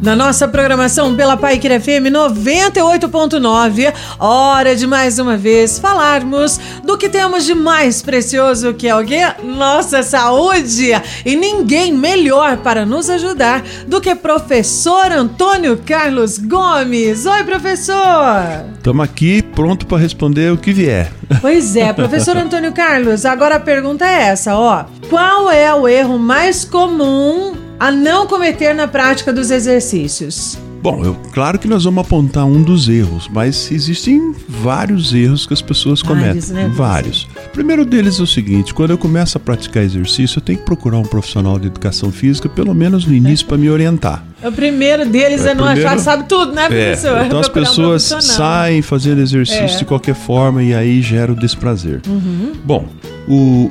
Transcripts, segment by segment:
Na nossa programação pela Paiquer FM 98.9, hora de mais uma vez falarmos do que temos de mais precioso que é o quê? Nossa saúde! E ninguém melhor para nos ajudar do que professor Antônio Carlos Gomes. Oi, professor! Estamos aqui pronto para responder o que vier. Pois é, professor Antônio Carlos, agora a pergunta é essa, ó. Qual é o erro mais comum a não cometer na prática dos exercícios? Bom, eu, claro que nós vamos apontar um dos erros, mas existem vários erros que as pessoas vários, cometem. Né? Vários. O primeiro deles é o seguinte: quando eu começo a praticar exercício, eu tenho que procurar um profissional de educação física, pelo menos no início, para me orientar. O primeiro deles é, é não primeiro, achar sabe tudo, né, é, professor? É, então as pessoas um saem fazendo exercício é. de qualquer forma e aí gera o desprazer. Uhum. Bom, o,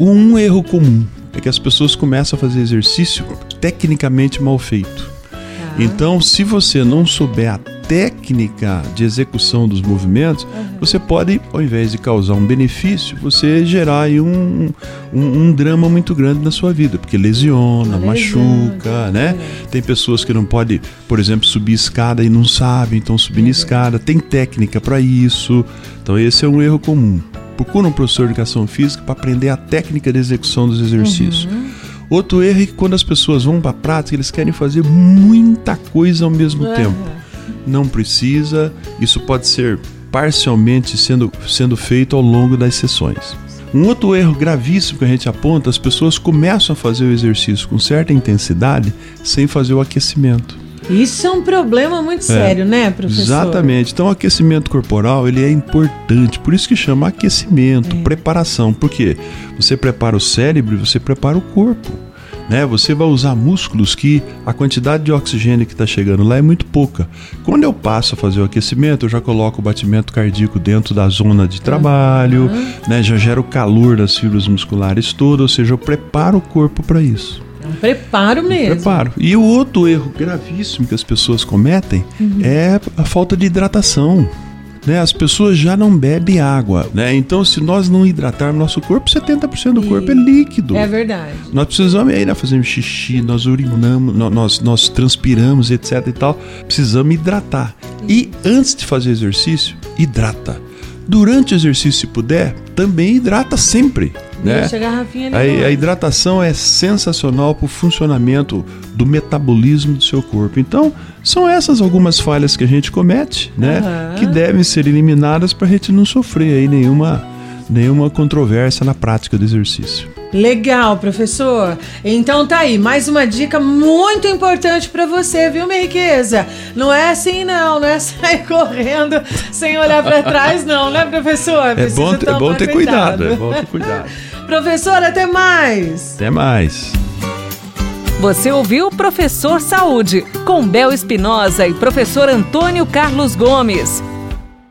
um erro comum é que as pessoas começam a fazer exercício tecnicamente mal feito. Ah. Então, se você não souber a técnica de execução dos movimentos, uhum. você pode, ao invés de causar um benefício, você gerar um, um, um drama muito grande na sua vida, porque lesiona, machuca, né? É. Tem pessoas que não podem, por exemplo, subir escada e não sabem, então subindo uhum. escada, tem técnica para isso. Então, esse é um erro comum procura um professor de educação física para aprender a técnica de execução dos exercícios. Uhum. Outro erro é que quando as pessoas vão para a prática, eles querem fazer muita coisa ao mesmo tempo. Não precisa, isso pode ser parcialmente sendo, sendo feito ao longo das sessões. Um outro erro gravíssimo que a gente aponta, as pessoas começam a fazer o exercício com certa intensidade sem fazer o aquecimento. Isso é um problema muito é, sério, né, professor? Exatamente. Então, o aquecimento corporal ele é importante. Por isso que chama aquecimento, é. preparação. Porque você prepara o cérebro e você prepara o corpo. Né? Você vai usar músculos que a quantidade de oxigênio que está chegando lá é muito pouca. Quando eu passo a fazer o aquecimento, eu já coloco o batimento cardíaco dentro da zona de trabalho, uhum. né? já gero calor das fibras musculares todas, ou seja, eu preparo o corpo para isso. Um preparo mesmo. Um preparo. E o outro erro gravíssimo que as pessoas cometem uhum. é a falta de hidratação. Né, as pessoas já não bebem água, né? Então, se nós não hidratarmos nosso corpo, 70% do corpo é líquido. É verdade. Nós precisamos aí, né, fazer xixi, nós urinamos, nós, nós transpiramos, etc e tal. Precisamos hidratar. E antes de fazer exercício, hidrata. Durante o exercício, se puder, também hidrata sempre. Né? A, a, hidratação é sensacional para o funcionamento do metabolismo do seu corpo. Então, são essas algumas falhas que a gente comete, né? Uhum. Que devem ser eliminadas para a gente não sofrer aí nenhuma, nenhuma controvérsia na prática do exercício. Legal, professor. Então tá aí, mais uma dica muito importante para você, viu, minha riqueza? Não é assim não, não é sair correndo sem olhar para trás não, né, professor? é bom, é bom ter cuidado. cuidado, é bom ter cuidado. professor, até mais. Até mais. Você ouviu Professor Saúde, com Bel Espinosa e professor Antônio Carlos Gomes.